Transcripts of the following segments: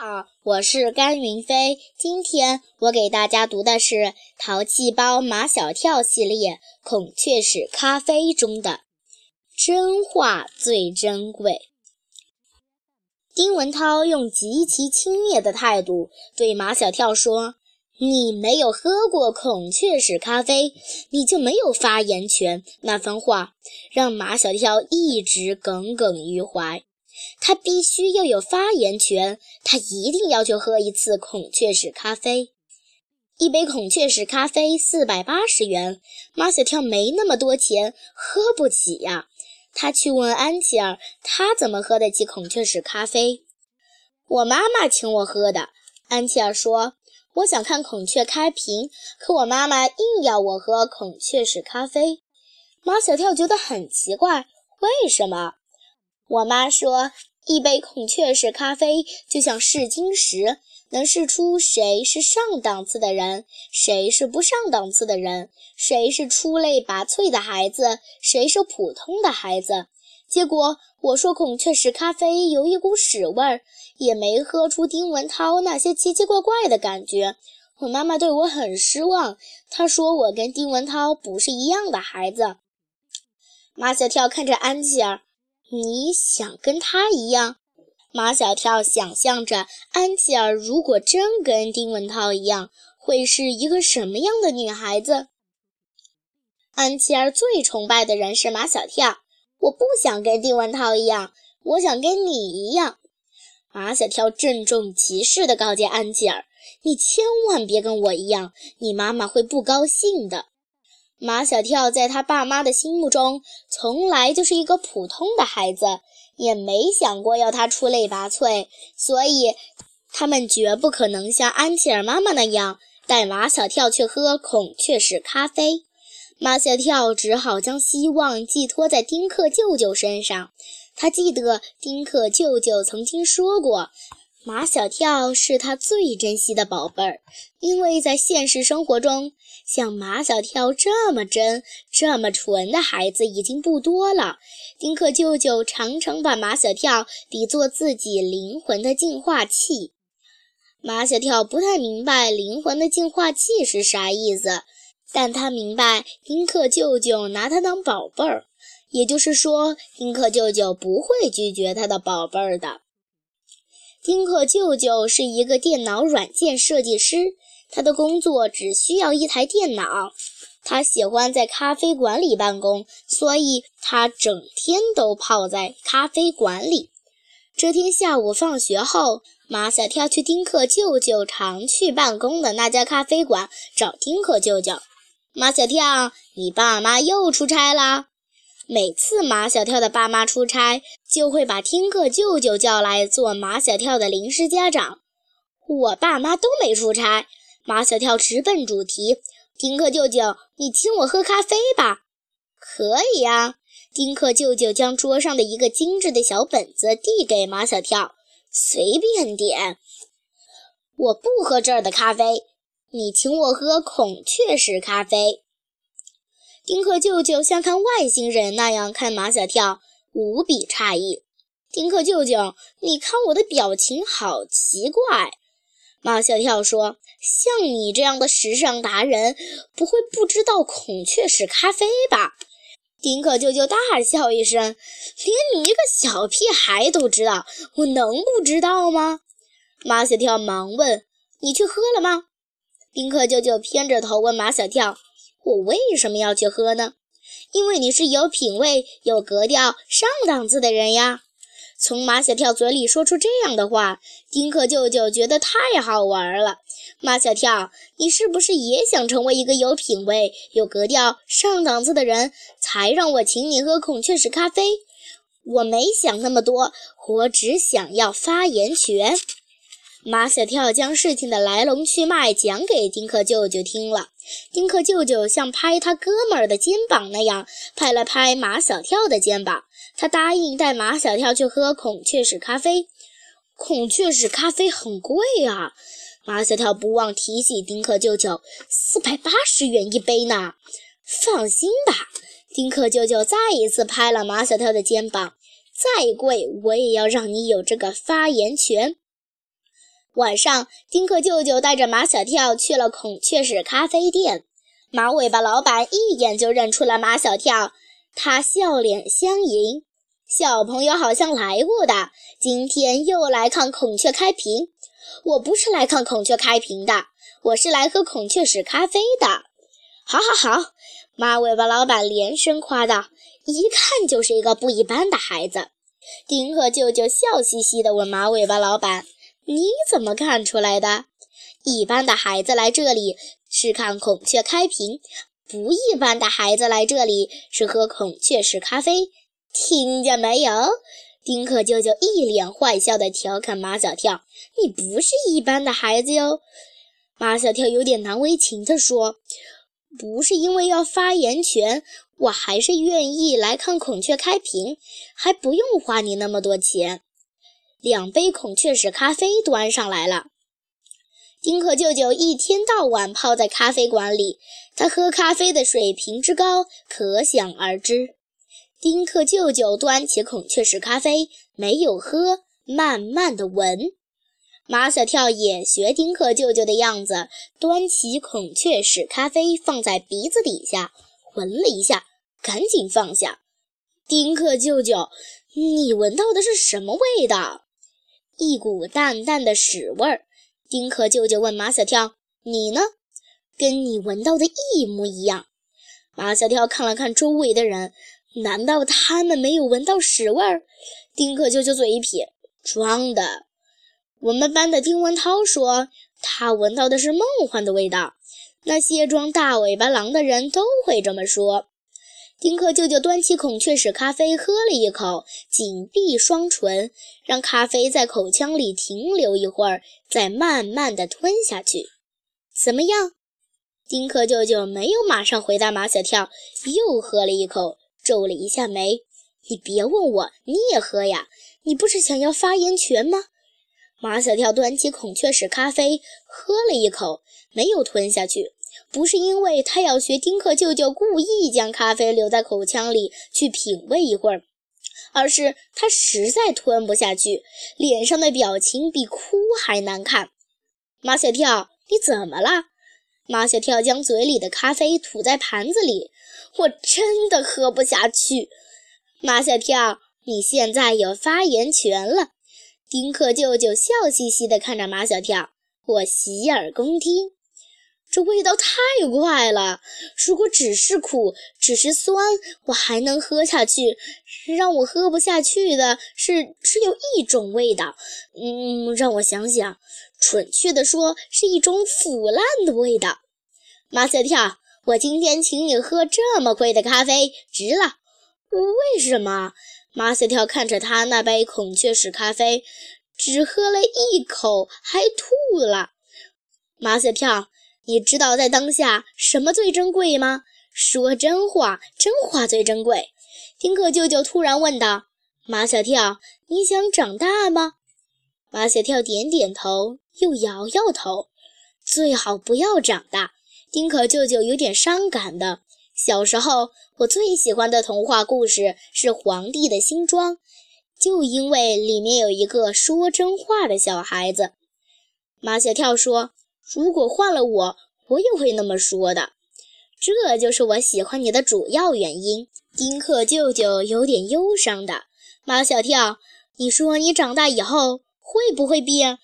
好，我是甘云飞。今天我给大家读的是《淘气包马小跳》系列《孔雀屎咖啡》中的“真话最珍贵”。丁文涛用极其轻蔑的态度对马小跳说：“你没有喝过孔雀屎咖啡，你就没有发言权。”那番话让马小跳一直耿耿于怀。他必须要有发言权，他一定要去喝一次孔雀石咖啡。一杯孔雀石咖啡四百八十元，马小跳没那么多钱，喝不起呀。他去问安琪儿，他怎么喝得起孔雀石咖啡？我妈妈请我喝的。安琪儿说：“我想看孔雀开屏，可我妈妈硬要我喝孔雀石咖啡。”马小跳觉得很奇怪，为什么？我妈说，一杯孔雀石咖啡就像试金石，能试出谁是上档次的人，谁是不上档次的人，谁是出类拔萃的孩子，谁是普通的孩子。结果我说孔雀石咖啡有一股屎味儿，也没喝出丁文涛那些奇奇怪怪的感觉。我妈妈对我很失望，她说我跟丁文涛不是一样的孩子。马小跳看着安琪儿。你想跟他一样？马小跳想象着安琪儿如果真跟丁文涛一样，会是一个什么样的女孩子？安琪儿最崇拜的人是马小跳。我不想跟丁文涛一样，我想跟你一样。马小跳郑重其事地告诫安琪儿：“你千万别跟我一样，你妈妈会不高兴的。”马小跳在他爸妈的心目中，从来就是一个普通的孩子，也没想过要他出类拔萃，所以他们绝不可能像安琪儿妈妈那样带马小跳去喝孔雀石咖啡。马小跳只好将希望寄托在丁克舅舅身上。他记得丁克舅舅曾经说过。马小跳是他最珍惜的宝贝儿，因为在现实生活中，像马小跳这么真、这么纯的孩子已经不多了。丁克舅舅常常把马小跳比作自己灵魂的净化器。马小跳不太明白灵魂的净化器是啥意思，但他明白丁克舅舅拿他当宝贝儿，也就是说，丁克舅舅不会拒绝他的宝贝儿的。丁克舅舅是一个电脑软件设计师，他的工作只需要一台电脑。他喜欢在咖啡馆里办公，所以他整天都泡在咖啡馆里。这天下午放学后，马小跳去丁克舅舅常去办公的那家咖啡馆找丁克舅舅。马小跳，你爸妈又出差啦？每次马小跳的爸妈出差，就会把丁克舅舅叫来做马小跳的临时家长。我爸妈都没出差。马小跳直奔主题：“丁克舅舅，你请我喝咖啡吧？”“可以呀。”丁克舅舅将桌上的一个精致的小本子递给马小跳：“随便点。”“我不喝这儿的咖啡，你请我喝孔雀石咖啡。”丁克舅舅像看外星人那样看马小跳，无比诧异。丁克舅舅，你看我的表情好奇怪。马小跳说：“像你这样的时尚达人，不会不知道孔雀石咖啡吧？”丁克舅舅大笑一声：“连你一个小屁孩都知道，我能不知道吗？”马小跳忙问：“你去喝了吗？”丁克舅舅偏着头问马小跳。我为什么要去喝呢？因为你是有品位、有格调、上档次的人呀。从马小跳嘴里说出这样的话，丁克舅舅觉得太好玩了。马小跳，你是不是也想成为一个有品位、有格调、上档次的人，才让我请你喝孔雀石咖啡？我没想那么多，我只想要发言权。马小跳将事情的来龙去脉讲给丁克舅舅听了。丁克舅舅像拍他哥们儿的肩膀那样拍了拍马小跳的肩膀，他答应带马小跳去喝孔雀石咖啡。孔雀石咖啡很贵啊！马小跳不忘提醒丁克舅舅：“四百八十元一杯呢。”放心吧，丁克舅舅再一次拍了马小跳的肩膀：“再贵，我也要让你有这个发言权。”晚上，丁克舅舅带着马小跳去了孔雀石咖啡店。马尾巴老板一眼就认出了马小跳，他笑脸相迎：“小朋友好像来过的，今天又来看孔雀开屏。”“我不是来看孔雀开屏的，我是来喝孔雀石咖啡的。”“好，好，好！”马尾巴老板连声夸道，“一看就是一个不一般的孩子。”丁克舅舅笑嘻嘻地问马尾巴老板。你怎么看出来的？一般的孩子来这里是看孔雀开屏，不一般的孩子来这里是喝孔雀石咖啡。听见没有？丁克舅舅一脸坏笑地调侃马小跳：“你不是一般的孩子哟。”马小跳有点难为情地说：“不是因为要发言权，我还是愿意来看孔雀开屏，还不用花你那么多钱。”两杯孔雀石咖啡端上来了。丁克舅舅一天到晚泡在咖啡馆里，他喝咖啡的水平之高可想而知。丁克舅舅端起孔雀石咖啡，没有喝，慢慢的闻。马小跳也学丁克舅舅的样子，端起孔雀石咖啡放在鼻子底下，闻了一下，赶紧放下。丁克舅舅，你闻到的是什么味道？一股淡淡的屎味儿，丁克舅舅问马小跳：“你呢？跟你闻到的一模一样。”马小跳看了看周围的人，难道他们没有闻到屎味儿？丁克舅舅嘴一撇：“装的。”我们班的丁文涛说，他闻到的是梦幻的味道。那些装大尾巴狼的人都会这么说。丁克舅舅端起孔雀石咖啡，喝了一口，紧闭双唇，让咖啡在口腔里停留一会儿，再慢慢的吞下去。怎么样？丁克舅舅没有马上回答马小跳，又喝了一口，皱了一下眉：“你别问我，你也喝呀？你不是想要发言权吗？”马小跳端起孔雀石咖啡，喝了一口，没有吞下去。不是因为他要学丁克舅舅故意将咖啡留在口腔里去品味一会儿，而是他实在吞不下去，脸上的表情比哭还难看。马小跳，你怎么了？马小跳将嘴里的咖啡吐在盘子里，我真的喝不下去。马小跳，你现在有发言权了。丁克舅舅笑嘻嘻地看着马小跳，我洗耳恭听。这味道太怪了！如果只是苦，只是酸，我还能喝下去。让我喝不下去的是只有一种味道，嗯，让我想想，准确的说，是一种腐烂的味道。马小跳，我今天请你喝这么贵的咖啡，值了。为什么？马小跳看着他那杯孔雀石咖啡，只喝了一口，还吐了。马小跳。你知道在当下什么最珍贵吗？说真话，真话最珍贵。丁克舅舅突然问道：“马小跳，你想长大吗？”马小跳点点头，又摇摇头：“最好不要长大。”丁克舅舅有点伤感的：“小时候，我最喜欢的童话故事是《皇帝的新装》，就因为里面有一个说真话的小孩子。”马小跳说。如果换了我，我也会那么说的。这就是我喜欢你的主要原因。丁克舅舅有点忧伤的。马小跳，你说你长大以后会不会变？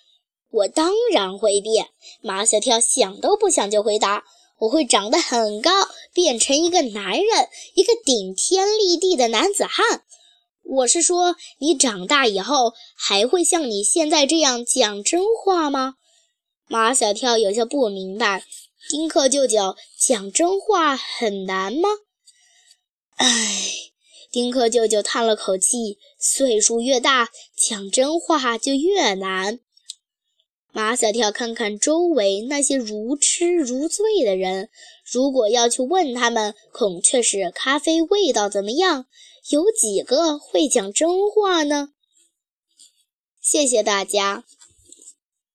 我当然会变。马小跳想都不想就回答：我会长得很高，变成一个男人，一个顶天立地的男子汉。我是说，你长大以后还会像你现在这样讲真话吗？马小跳有些不明白，丁克舅舅讲真话很难吗？唉，丁克舅舅叹了口气，岁数越大，讲真话就越难。马小跳看看周围那些如痴如醉的人，如果要去问他们孔雀石咖啡味道怎么样，有几个会讲真话呢？谢谢大家。